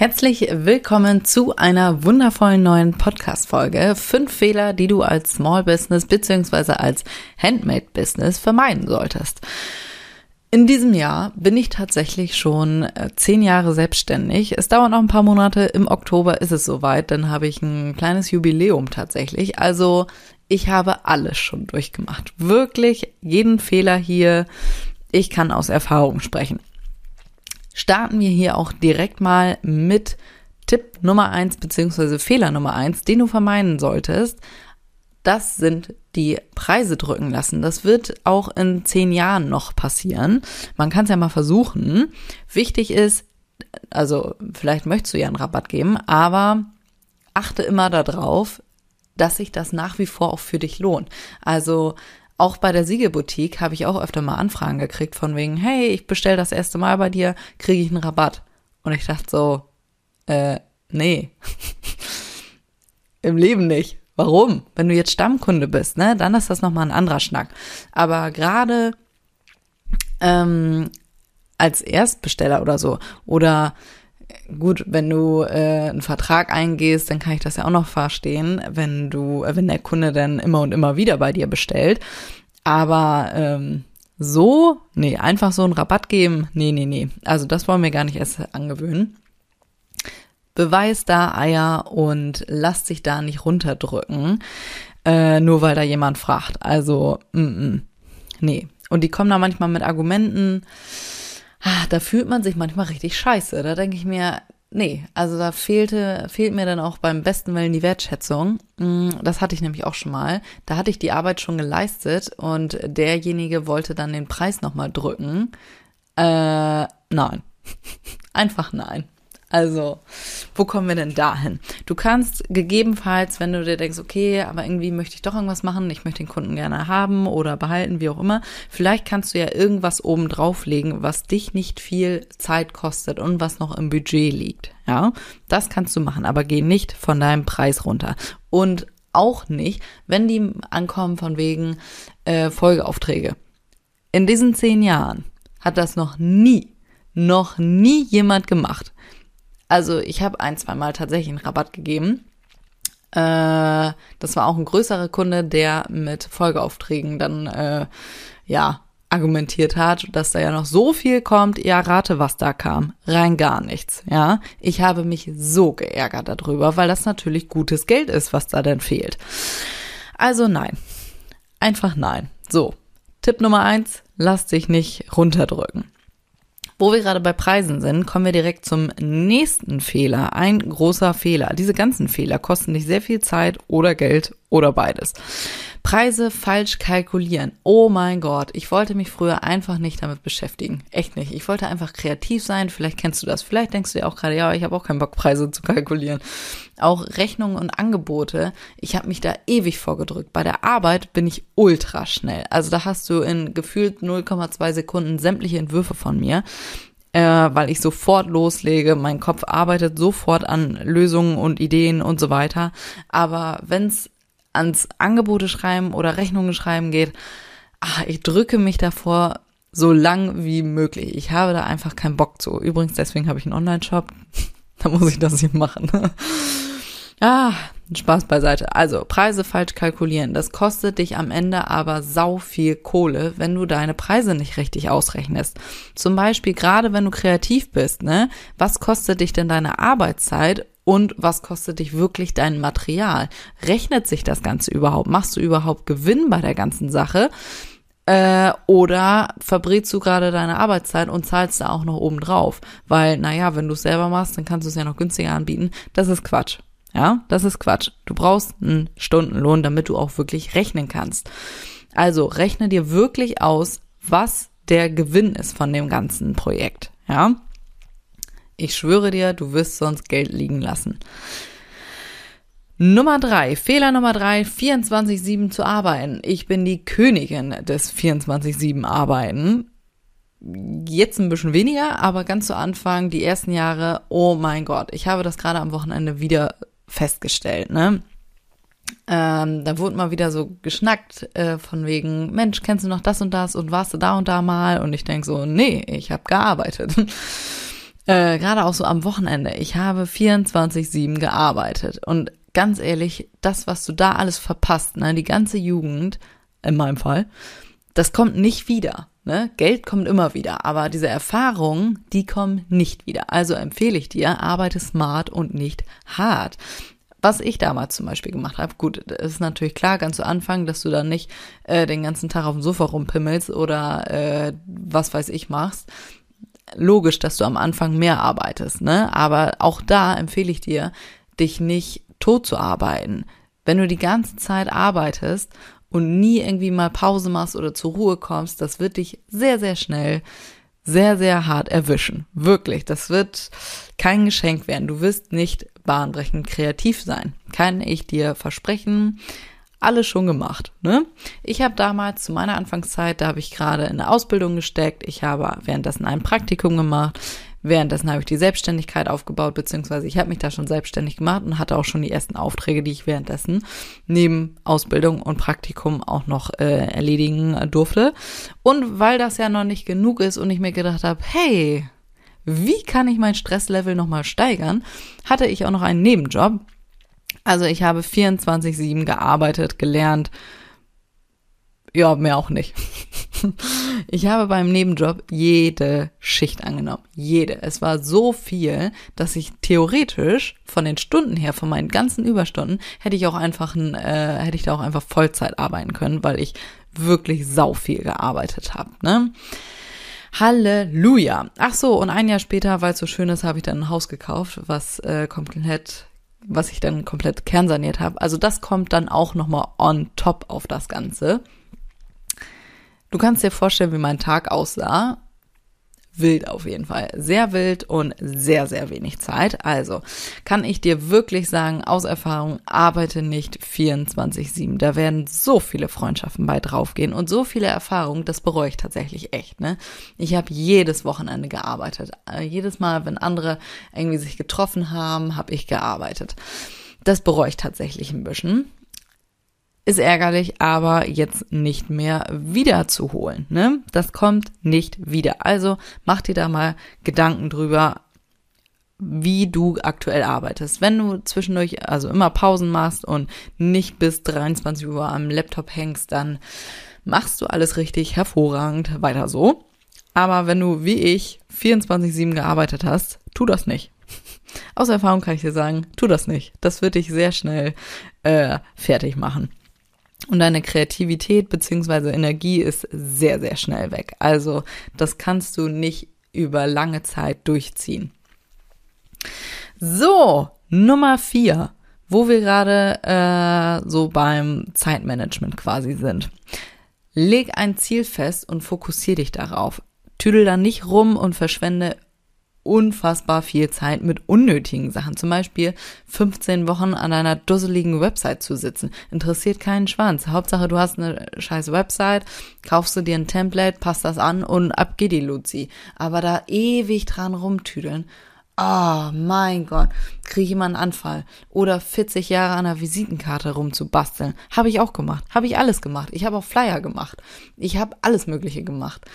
Herzlich willkommen zu einer wundervollen neuen Podcast-Folge. Fünf Fehler, die du als Small Business bzw. als Handmade Business vermeiden solltest. In diesem Jahr bin ich tatsächlich schon äh, zehn Jahre selbstständig. Es dauert noch ein paar Monate. Im Oktober ist es soweit. Dann habe ich ein kleines Jubiläum tatsächlich. Also ich habe alles schon durchgemacht. Wirklich jeden Fehler hier. Ich kann aus Erfahrung sprechen starten wir hier auch direkt mal mit Tipp Nummer eins beziehungsweise Fehler Nummer eins, den du vermeiden solltest. Das sind die Preise drücken lassen. Das wird auch in zehn Jahren noch passieren. Man kann es ja mal versuchen. Wichtig ist, also vielleicht möchtest du ja einen Rabatt geben, aber achte immer darauf, dass sich das nach wie vor auch für dich lohnt. Also auch bei der Siegelboutique habe ich auch öfter mal Anfragen gekriegt von wegen, hey, ich bestelle das erste Mal bei dir, kriege ich einen Rabatt. Und ich dachte so, äh, nee. Im Leben nicht. Warum? Wenn du jetzt Stammkunde bist, ne, dann ist das nochmal ein anderer Schnack. Aber gerade ähm, als Erstbesteller oder so oder gut, wenn du äh, einen Vertrag eingehst, dann kann ich das ja auch noch verstehen, wenn du, äh, wenn der Kunde dann immer und immer wieder bei dir bestellt. Aber ähm, so, nee, einfach so einen Rabatt geben, nee, nee, nee. Also das wollen wir gar nicht erst angewöhnen. Beweis da Eier und lass dich da nicht runterdrücken, äh, nur weil da jemand fragt. Also, mm, mm, nee. Und die kommen da manchmal mit Argumenten, da fühlt man sich manchmal richtig scheiße. Da denke ich mir, nee, also da fehlte, fehlt mir dann auch beim besten Willen die Wertschätzung. Mm, das hatte ich nämlich auch schon mal. Da hatte ich die Arbeit schon geleistet und derjenige wollte dann den Preis nochmal drücken. Äh, nein. Einfach nein. Also, wo kommen wir denn dahin? Du kannst gegebenenfalls, wenn du dir denkst, okay, aber irgendwie möchte ich doch irgendwas machen, ich möchte den Kunden gerne haben oder behalten, wie auch immer, vielleicht kannst du ja irgendwas oben drauflegen, was dich nicht viel Zeit kostet und was noch im Budget liegt. Ja, das kannst du machen, aber geh nicht von deinem Preis runter. Und auch nicht, wenn die ankommen von wegen äh, Folgeaufträge. In diesen zehn Jahren hat das noch nie, noch nie jemand gemacht also ich habe ein, zwei Mal tatsächlich einen Rabatt gegeben. Äh, das war auch ein größerer Kunde, der mit Folgeaufträgen dann äh, ja argumentiert hat, dass da ja noch so viel kommt. Ja, rate, was da kam. Rein gar nichts. Ja, ich habe mich so geärgert darüber, weil das natürlich gutes Geld ist, was da denn fehlt. Also nein. Einfach nein. So. Tipp Nummer eins, lass dich nicht runterdrücken. Wo wir gerade bei Preisen sind, kommen wir direkt zum nächsten Fehler. Ein großer Fehler. Diese ganzen Fehler kosten dich sehr viel Zeit oder Geld oder beides. Preise falsch kalkulieren. Oh mein Gott, ich wollte mich früher einfach nicht damit beschäftigen. Echt nicht. Ich wollte einfach kreativ sein. Vielleicht kennst du das. Vielleicht denkst du dir auch gerade, ja, ich habe auch keinen Bock, Preise zu kalkulieren. Auch Rechnungen und Angebote. Ich habe mich da ewig vorgedrückt. Bei der Arbeit bin ich ultra schnell. Also da hast du in gefühlt 0,2 Sekunden sämtliche Entwürfe von mir äh, weil ich sofort loslege. Mein Kopf arbeitet sofort an Lösungen und Ideen und so weiter. Aber wenn's ans Angebote schreiben oder Rechnungen schreiben geht, ach, ich drücke mich davor so lang wie möglich. Ich habe da einfach keinen Bock zu. Übrigens, deswegen habe ich einen Online-Shop. da muss ich das nicht machen. ah, Spaß beiseite. Also, Preise falsch kalkulieren. Das kostet dich am Ende aber sau viel Kohle, wenn du deine Preise nicht richtig ausrechnest. Zum Beispiel, gerade wenn du kreativ bist, ne? Was kostet dich denn deine Arbeitszeit und was kostet dich wirklich dein Material? Rechnet sich das Ganze überhaupt? Machst du überhaupt Gewinn bei der ganzen Sache? Äh, oder verbrätst du gerade deine Arbeitszeit und zahlst da auch noch oben drauf? Weil, naja, wenn du es selber machst, dann kannst du es ja noch günstiger anbieten. Das ist Quatsch. Ja, das ist Quatsch. Du brauchst einen Stundenlohn, damit du auch wirklich rechnen kannst. Also rechne dir wirklich aus, was der Gewinn ist von dem ganzen Projekt. Ja, ich schwöre dir, du wirst sonst Geld liegen lassen. Nummer drei, Fehler Nummer drei, 24-7 zu arbeiten. Ich bin die Königin des 24-7 Arbeiten. Jetzt ein bisschen weniger, aber ganz zu Anfang, die ersten Jahre, oh mein Gott, ich habe das gerade am Wochenende wieder festgestellt, ne? Ähm, da wurde mal wieder so geschnackt äh, von wegen, Mensch, kennst du noch das und das und warst du da und da mal? Und ich denk so, nee, ich habe gearbeitet. äh, Gerade auch so am Wochenende. Ich habe 24-7 gearbeitet. Und ganz ehrlich, das, was du da alles verpasst, ne, die ganze Jugend, in meinem Fall, das kommt nicht wieder. Ne? Geld kommt immer wieder, aber diese Erfahrungen, die kommen nicht wieder. Also empfehle ich dir, arbeite smart und nicht hart. Was ich damals zum Beispiel gemacht habe, gut, ist natürlich klar, ganz zu Anfang, dass du dann nicht äh, den ganzen Tag auf dem Sofa rumpimmelst oder äh, was weiß ich machst. Logisch, dass du am Anfang mehr arbeitest, ne? Aber auch da empfehle ich dir, dich nicht tot zu arbeiten. Wenn du die ganze Zeit arbeitest und nie irgendwie mal Pause machst oder zur Ruhe kommst, das wird dich sehr, sehr schnell sehr, sehr hart erwischen. Wirklich. Das wird kein Geschenk werden. Du wirst nicht bahnbrechend kreativ sein. Kann ich dir versprechen. Alles schon gemacht. Ne? Ich habe damals zu meiner Anfangszeit, da habe ich gerade in der Ausbildung gesteckt. Ich habe währenddessen ein Praktikum gemacht. Währenddessen habe ich die Selbstständigkeit aufgebaut, beziehungsweise ich habe mich da schon selbstständig gemacht und hatte auch schon die ersten Aufträge, die ich währenddessen neben Ausbildung und Praktikum auch noch äh, erledigen durfte. Und weil das ja noch nicht genug ist und ich mir gedacht habe, hey, wie kann ich mein Stresslevel nochmal steigern, hatte ich auch noch einen Nebenjob. Also ich habe 24-7 gearbeitet, gelernt, ja, mehr auch nicht. Ich habe beim Nebenjob jede Schicht angenommen. Jede. Es war so viel, dass ich theoretisch von den Stunden her, von meinen ganzen Überstunden, hätte ich auch einfach ein, äh, hätte ich da auch einfach Vollzeit arbeiten können, weil ich wirklich sau viel gearbeitet habe. Ne? Halleluja. Ach so, und ein Jahr später, weil es so schön ist, habe ich dann ein Haus gekauft, was äh, komplett was ich dann komplett kernsaniert habe. Also das kommt dann auch nochmal on top auf das Ganze. Du kannst dir vorstellen, wie mein Tag aussah. Wild auf jeden Fall. Sehr wild und sehr, sehr wenig Zeit. Also kann ich dir wirklich sagen, aus Erfahrung, arbeite nicht 24-7. Da werden so viele Freundschaften bei draufgehen und so viele Erfahrungen, das bereue ich tatsächlich echt. Ne? Ich habe jedes Wochenende gearbeitet. Äh, jedes Mal, wenn andere irgendwie sich getroffen haben, habe ich gearbeitet. Das bereue ich tatsächlich ein bisschen. Ist ärgerlich, aber jetzt nicht mehr wiederzuholen. Ne? Das kommt nicht wieder. Also mach dir da mal Gedanken drüber, wie du aktuell arbeitest. Wenn du zwischendurch also immer Pausen machst und nicht bis 23 Uhr am Laptop hängst, dann machst du alles richtig, hervorragend, weiter so. Aber wenn du wie ich 24/7 gearbeitet hast, tu das nicht. Aus Erfahrung kann ich dir sagen, tu das nicht. Das wird dich sehr schnell äh, fertig machen. Und deine Kreativität beziehungsweise Energie ist sehr, sehr schnell weg. Also das kannst du nicht über lange Zeit durchziehen. So, Nummer vier, wo wir gerade äh, so beim Zeitmanagement quasi sind. Leg ein Ziel fest und fokussier dich darauf. Tüdel da nicht rum und verschwende unfassbar viel Zeit mit unnötigen Sachen. Zum Beispiel 15 Wochen an einer dusseligen Website zu sitzen. Interessiert keinen Schwanz. Hauptsache, du hast eine scheiß Website, kaufst du dir ein Template, passt das an und ab geht die Luzi. Aber da ewig dran rumtüdeln. Oh mein Gott, kriege ich immer einen Anfall. Oder 40 Jahre an einer Visitenkarte rumzubasteln. Habe ich auch gemacht. Habe ich alles gemacht. Ich habe auch Flyer gemacht. Ich habe alles Mögliche gemacht.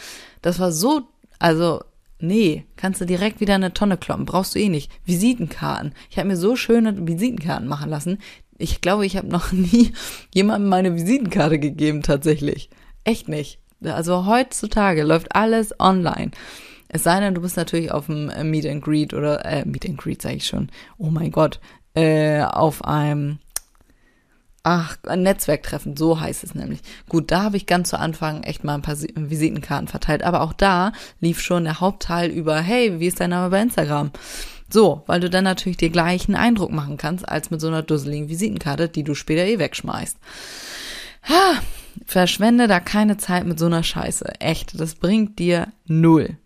Das war so, also Nee, kannst du direkt wieder eine Tonne kloppen. Brauchst du eh nicht. Visitenkarten. Ich habe mir so schöne Visitenkarten machen lassen. Ich glaube, ich habe noch nie jemandem meine Visitenkarte gegeben, tatsächlich. Echt nicht. Also heutzutage läuft alles online. Es sei denn, du bist natürlich auf dem Meet and Greet oder, äh, Meet and Greet sage ich schon. Oh mein Gott. Äh, auf einem Ach, ein Netzwerktreffen, so heißt es nämlich. Gut, da habe ich ganz zu Anfang echt mal ein paar Visitenkarten verteilt, aber auch da lief schon der Hauptteil über, hey, wie ist dein Name bei Instagram? So, weil du dann natürlich den gleichen Eindruck machen kannst, als mit so einer dusseligen Visitenkarte, die du später eh wegschmeißt. Ha, verschwende da keine Zeit mit so einer Scheiße. Echt, das bringt dir null.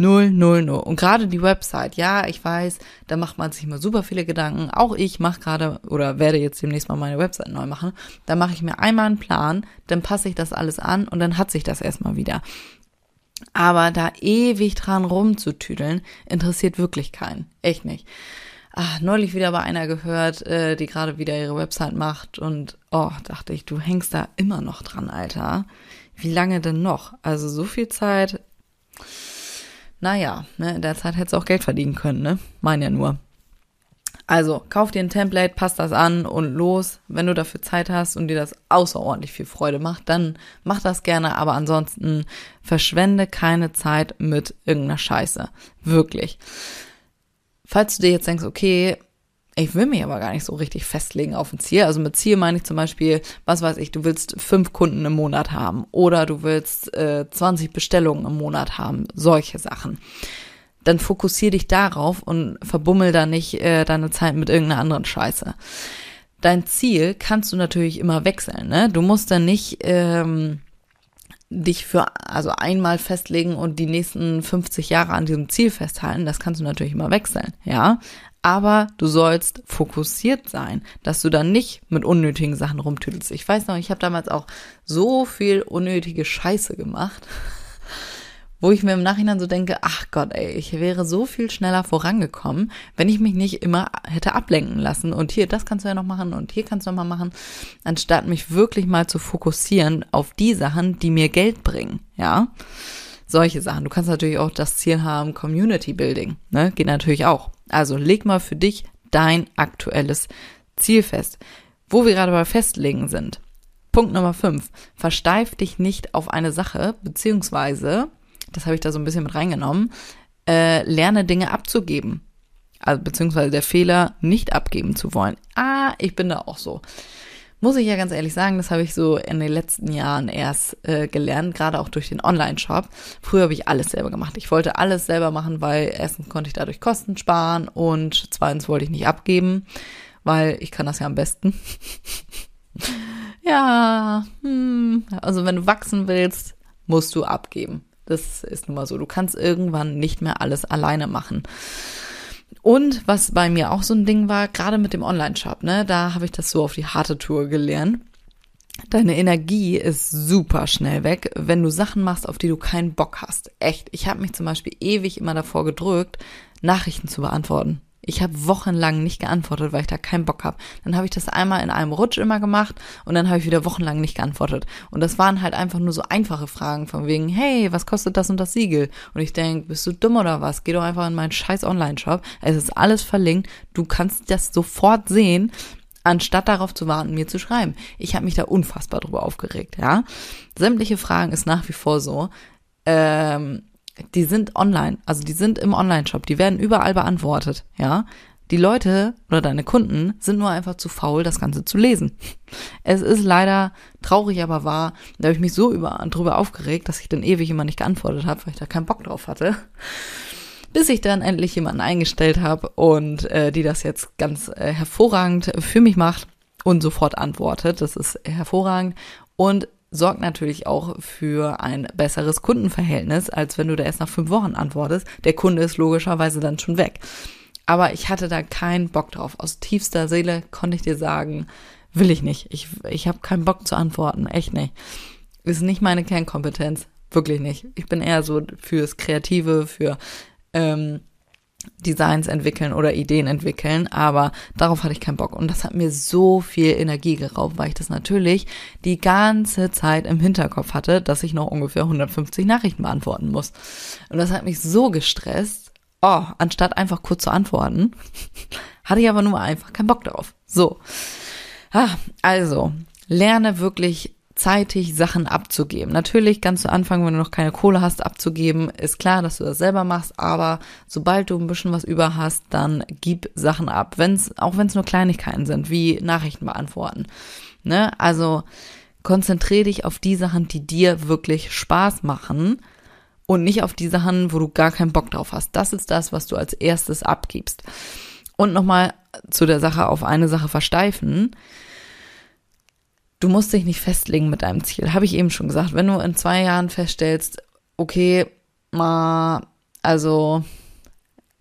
Null, null, null. Und gerade die Website, ja, ich weiß, da macht man sich mal super viele Gedanken. Auch ich mache gerade oder werde jetzt demnächst mal meine Website neu machen. Da mache ich mir einmal einen Plan, dann passe ich das alles an und dann hat sich das erstmal wieder. Aber da ewig dran rumzutüdeln, interessiert wirklich keinen. Echt nicht. Ach, neulich wieder bei einer gehört, äh, die gerade wieder ihre Website macht und oh, dachte ich, du hängst da immer noch dran, Alter. Wie lange denn noch? Also so viel Zeit naja, ne, in der Zeit hättest du auch Geld verdienen können, ne? Mein ja nur. Also, kauf dir ein Template, passt das an und los. Wenn du dafür Zeit hast und dir das außerordentlich viel Freude macht, dann mach das gerne, aber ansonsten verschwende keine Zeit mit irgendeiner Scheiße. Wirklich. Falls du dir jetzt denkst, okay, ich will mich aber gar nicht so richtig festlegen auf ein Ziel. Also mit Ziel meine ich zum Beispiel, was weiß ich, du willst fünf Kunden im Monat haben oder du willst äh, 20 Bestellungen im Monat haben, solche Sachen. Dann fokussier dich darauf und verbummel da nicht äh, deine Zeit mit irgendeiner anderen Scheiße. Dein Ziel kannst du natürlich immer wechseln, ne? Du musst dann nicht ähm, dich für also einmal festlegen und die nächsten 50 Jahre an diesem Ziel festhalten, das kannst du natürlich immer wechseln, ja aber du sollst fokussiert sein, dass du dann nicht mit unnötigen Sachen rumtüdelst. Ich weiß noch, ich habe damals auch so viel unnötige Scheiße gemacht, wo ich mir im Nachhinein so denke, ach Gott, ey, ich wäre so viel schneller vorangekommen, wenn ich mich nicht immer hätte ablenken lassen und hier, das kannst du ja noch machen und hier kannst du noch mal machen, anstatt mich wirklich mal zu fokussieren auf die Sachen, die mir Geld bringen, ja. Solche Sachen. Du kannst natürlich auch das Ziel haben, Community Building, ne? Geht natürlich auch. Also leg mal für dich dein aktuelles Ziel fest. Wo wir gerade bei Festlegen sind. Punkt Nummer 5. Versteif dich nicht auf eine Sache, beziehungsweise, das habe ich da so ein bisschen mit reingenommen, äh, lerne Dinge abzugeben. Also, beziehungsweise der Fehler, nicht abgeben zu wollen. Ah, ich bin da auch so. Muss ich ja ganz ehrlich sagen, das habe ich so in den letzten Jahren erst äh, gelernt, gerade auch durch den Online-Shop. Früher habe ich alles selber gemacht. Ich wollte alles selber machen, weil erstens konnte ich dadurch Kosten sparen und zweitens wollte ich nicht abgeben, weil ich kann das ja am besten. ja, hm, also wenn du wachsen willst, musst du abgeben. Das ist nun mal so. Du kannst irgendwann nicht mehr alles alleine machen. Und was bei mir auch so ein Ding war, gerade mit dem Online-Shop, ne, da habe ich das so auf die harte Tour gelernt. Deine Energie ist super schnell weg, wenn du Sachen machst, auf die du keinen Bock hast. Echt. Ich habe mich zum Beispiel ewig immer davor gedrückt, Nachrichten zu beantworten. Ich habe wochenlang nicht geantwortet, weil ich da keinen Bock habe. Dann habe ich das einmal in einem Rutsch immer gemacht und dann habe ich wieder wochenlang nicht geantwortet. Und das waren halt einfach nur so einfache Fragen von wegen, hey, was kostet das und das Siegel? Und ich denk, bist du dumm oder was? Geh doch einfach in meinen scheiß Online-Shop. Es ist alles verlinkt. Du kannst das sofort sehen, anstatt darauf zu warten, mir zu schreiben. Ich habe mich da unfassbar drüber aufgeregt, ja. Sämtliche Fragen ist nach wie vor so. Ähm, die sind online, also die sind im Online-Shop, die werden überall beantwortet, ja. Die Leute oder deine Kunden sind nur einfach zu faul, das Ganze zu lesen. Es ist leider traurig, aber wahr. Da habe ich mich so über, drüber aufgeregt, dass ich dann ewig immer nicht geantwortet habe, weil ich da keinen Bock drauf hatte. Bis ich dann endlich jemanden eingestellt habe und äh, die das jetzt ganz äh, hervorragend für mich macht und sofort antwortet. Das ist hervorragend. Und sorgt natürlich auch für ein besseres Kundenverhältnis, als wenn du da erst nach fünf Wochen antwortest. Der Kunde ist logischerweise dann schon weg. Aber ich hatte da keinen Bock drauf. Aus tiefster Seele konnte ich dir sagen, will ich nicht. Ich, ich habe keinen Bock zu antworten. Echt nicht. Ist nicht meine Kernkompetenz. Wirklich nicht. Ich bin eher so fürs Kreative, für ähm, Designs entwickeln oder Ideen entwickeln, aber darauf hatte ich keinen Bock. Und das hat mir so viel Energie geraubt, weil ich das natürlich die ganze Zeit im Hinterkopf hatte, dass ich noch ungefähr 150 Nachrichten beantworten muss. Und das hat mich so gestresst. Oh, anstatt einfach kurz zu antworten, hatte ich aber nur einfach keinen Bock drauf. So. Ah, also, lerne wirklich zeitig Sachen abzugeben. Natürlich ganz zu Anfang, wenn du noch keine Kohle hast, abzugeben, ist klar, dass du das selber machst, aber sobald du ein bisschen was über hast, dann gib Sachen ab. Wenn's, auch wenn es nur Kleinigkeiten sind, wie Nachrichten beantworten. Ne? Also konzentriere dich auf die Sachen, die dir wirklich Spaß machen und nicht auf die Sachen, wo du gar keinen Bock drauf hast. Das ist das, was du als erstes abgibst. Und nochmal zu der Sache auf eine Sache versteifen du musst dich nicht festlegen mit deinem Ziel. Habe ich eben schon gesagt. Wenn du in zwei Jahren feststellst, okay, mal, Also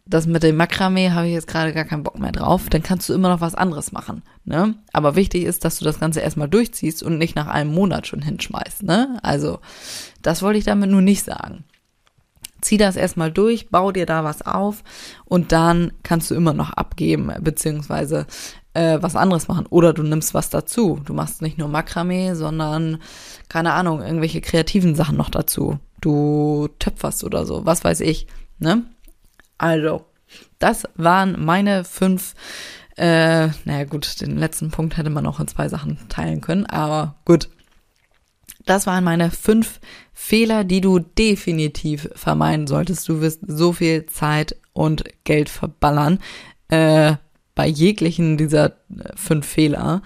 das mit dem Makramee habe ich jetzt gerade gar keinen Bock mehr drauf, dann kannst du immer noch was anderes machen. Ne? Aber wichtig ist, dass du das Ganze erstmal durchziehst und nicht nach einem Monat schon hinschmeißt. Ne? Also, das wollte ich damit nur nicht sagen. Zieh das erstmal durch, bau dir da was auf und dann kannst du immer noch abgeben, beziehungsweise äh, was anderes machen. Oder du nimmst was dazu. Du machst nicht nur Makramee, sondern, keine Ahnung, irgendwelche kreativen Sachen noch dazu. Du töpferst oder so, was weiß ich. Ne? Also, das waren meine fünf, äh, naja gut, den letzten Punkt hätte man auch in zwei Sachen teilen können, aber gut. Das waren meine fünf Fehler, die du definitiv vermeiden solltest. Du wirst so viel Zeit und Geld verballern äh, bei jeglichen dieser äh, fünf Fehler.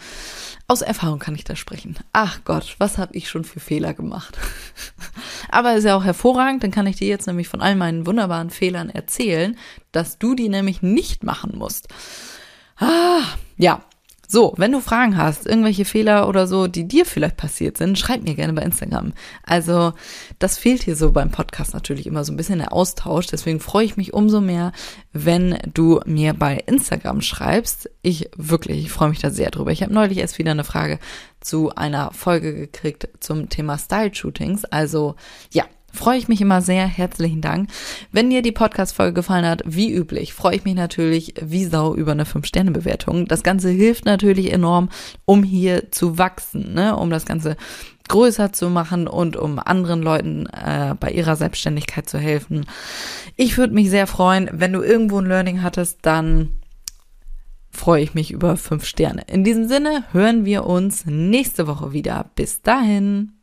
Aus Erfahrung kann ich da sprechen. Ach Gott, was habe ich schon für Fehler gemacht? Aber ist ja auch hervorragend, dann kann ich dir jetzt nämlich von all meinen wunderbaren Fehlern erzählen, dass du die nämlich nicht machen musst. Ah, ja, so, wenn du Fragen hast, irgendwelche Fehler oder so, die dir vielleicht passiert sind, schreib mir gerne bei Instagram. Also, das fehlt hier so beim Podcast natürlich immer so ein bisschen der Austausch. Deswegen freue ich mich umso mehr, wenn du mir bei Instagram schreibst. Ich wirklich, ich freue mich da sehr drüber. Ich habe neulich erst wieder eine Frage zu einer Folge gekriegt zum Thema Style Shootings. Also, ja, freue ich mich immer sehr. Herzlichen Dank. Wenn dir die Podcast-Folge gefallen hat, wie üblich, freue ich mich natürlich wie Sau über eine 5-Sterne-Bewertung. Das Ganze hilft natürlich enorm, um hier zu wachsen, ne? um das Ganze größer zu machen und um anderen Leuten äh, bei ihrer Selbstständigkeit zu helfen. Ich würde mich sehr freuen, wenn du irgendwo ein Learning hattest, dann freue ich mich über fünf Sterne. In diesem Sinne hören wir uns nächste Woche wieder. Bis dahin.